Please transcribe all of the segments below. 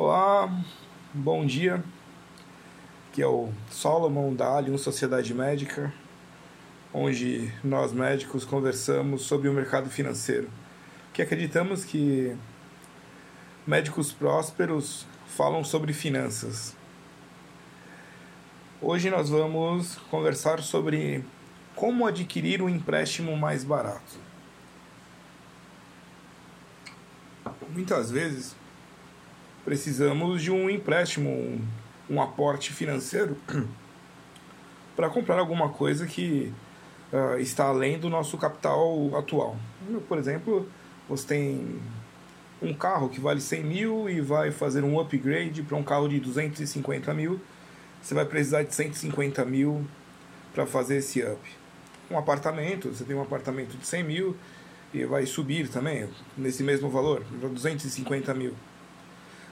Olá, bom dia. Aqui é o Solomon da Allium Sociedade Médica, onde nós médicos conversamos sobre o mercado financeiro. Que acreditamos que médicos prósperos falam sobre finanças. Hoje nós vamos conversar sobre como adquirir um empréstimo mais barato. Muitas vezes precisamos de um empréstimo, um, um aporte financeiro para comprar alguma coisa que uh, está além do nosso capital atual. Por exemplo, você tem um carro que vale 100 mil e vai fazer um upgrade para um carro de 250 mil, você vai precisar de 150 mil para fazer esse up. Um apartamento, você tem um apartamento de 100 mil e vai subir também nesse mesmo valor, para 250 mil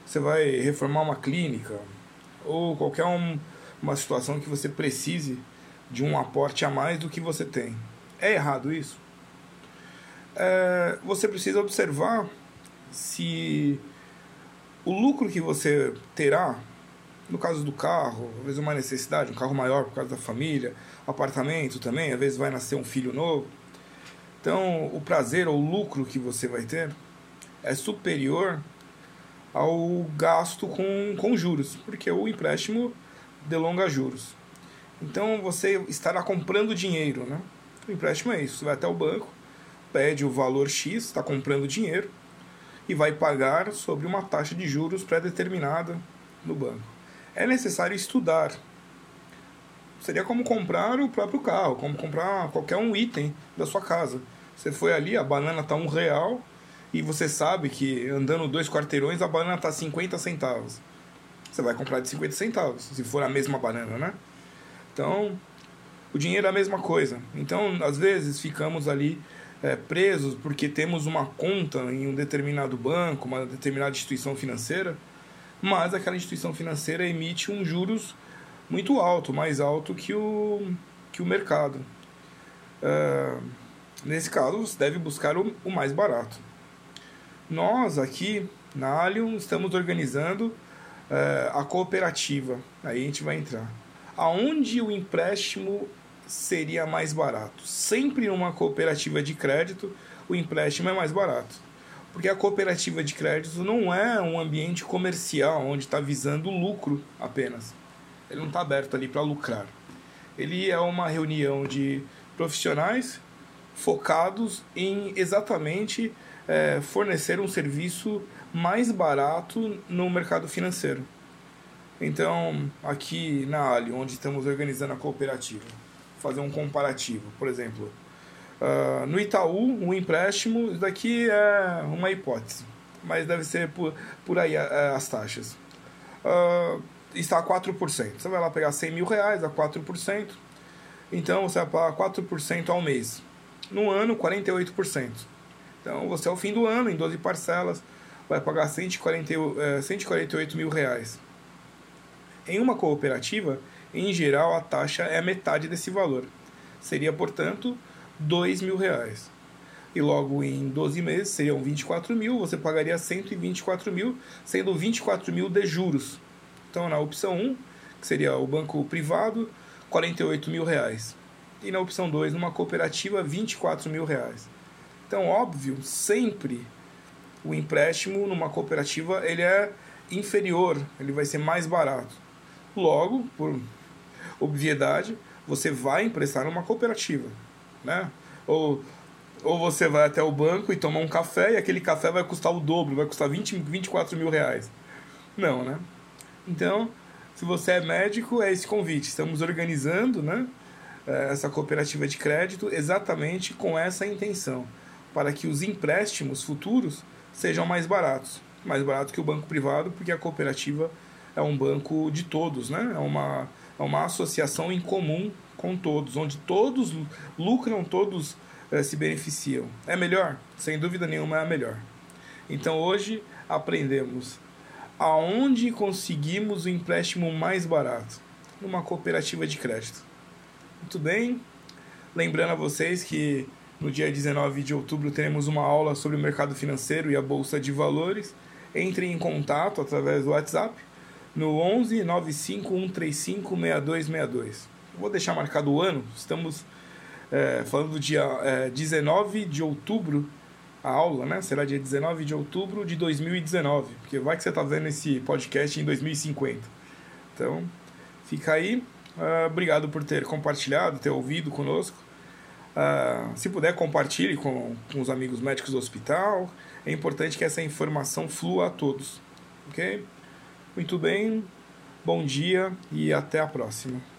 você vai reformar uma clínica ou qualquer um, uma situação que você precise de um aporte a mais do que você tem. É errado isso? É, você precisa observar se o lucro que você terá, no caso do carro, às vezes uma necessidade, um carro maior por causa da família, apartamento também, às vezes vai nascer um filho novo. Então, o prazer ou o lucro que você vai ter é superior ao gasto com, com juros, porque o empréstimo delonga juros. Então você estará comprando dinheiro, né? O empréstimo é isso, você vai até o banco, pede o valor X, está comprando dinheiro e vai pagar sobre uma taxa de juros pré-determinada no banco. É necessário estudar. Seria como comprar o próprio carro, como comprar qualquer um item da sua casa. Você foi ali, a banana está um real, e você sabe que andando dois quarteirões a banana está 50 centavos. Você vai comprar de 50 centavos, se for a mesma banana, né? Então, o dinheiro é a mesma coisa. Então, às vezes, ficamos ali é, presos porque temos uma conta em um determinado banco, uma determinada instituição financeira, mas aquela instituição financeira emite um juros muito alto, mais alto que o, que o mercado. É, nesse caso, você deve buscar o, o mais barato. Nós aqui na Allium estamos organizando uh, a cooperativa. Aí a gente vai entrar. Aonde o empréstimo seria mais barato? Sempre numa cooperativa de crédito, o empréstimo é mais barato. Porque a cooperativa de crédito não é um ambiente comercial onde está visando lucro apenas. Ele não está aberto ali para lucrar. Ele é uma reunião de profissionais focados em exatamente é, fornecer um serviço mais barato no mercado financeiro. Então, aqui na Ali, onde estamos organizando a cooperativa, fazer um comparativo. Por exemplo, uh, no Itaú, um empréstimo, isso daqui é uma hipótese, mas deve ser por, por aí uh, as taxas. Uh, está a 4%. Você vai lá pegar 100 mil reais a 4%, então você vai pagar 4% ao mês. No ano, 48%. Então, você ao fim do ano, em 12 parcelas, vai pagar 140, é, 148 mil reais. Em uma cooperativa, em geral, a taxa é metade desse valor. Seria, portanto, 2 mil reais. E logo em 12 meses seriam 24 mil, você pagaria 124 mil, sendo 24 mil de juros. Então, na opção 1, que seria o banco privado, 48 mil reais. E na opção 2, numa cooperativa, 24 mil reais. Então, óbvio, sempre o empréstimo numa cooperativa ele é inferior, ele vai ser mais barato. Logo, por obviedade, você vai emprestar numa cooperativa, né? Ou, ou você vai até o banco e tomar um café e aquele café vai custar o dobro, vai custar 20, 24 mil reais. Não, né? Então, se você é médico, é esse convite. Estamos organizando, né? Eh, essa cooperativa de crédito exatamente com essa intenção para que os empréstimos futuros sejam mais baratos. Mais baratos que o banco privado, porque a cooperativa é um banco de todos, né? é, uma, é uma associação em comum com todos, onde todos lucram, todos eh, se beneficiam. É melhor? Sem dúvida nenhuma é melhor. Então hoje aprendemos aonde conseguimos o empréstimo mais barato? Numa cooperativa de crédito. Muito bem. Lembrando a vocês que no dia 19 de outubro teremos uma aula sobre o mercado financeiro e a bolsa de valores entre em contato através do WhatsApp no 11 95135 6262. Vou deixar marcado o ano, estamos é, falando do dia é, 19 de outubro, a aula, né? Será dia 19 de outubro de 2019, porque vai que você está vendo esse podcast em 2050. Então, fica aí. Uh, obrigado por ter compartilhado, ter ouvido conosco. Uh, se puder, compartilhe com, com os amigos médicos do hospital. É importante que essa informação flua a todos. Ok? Muito bem, bom dia e até a próxima.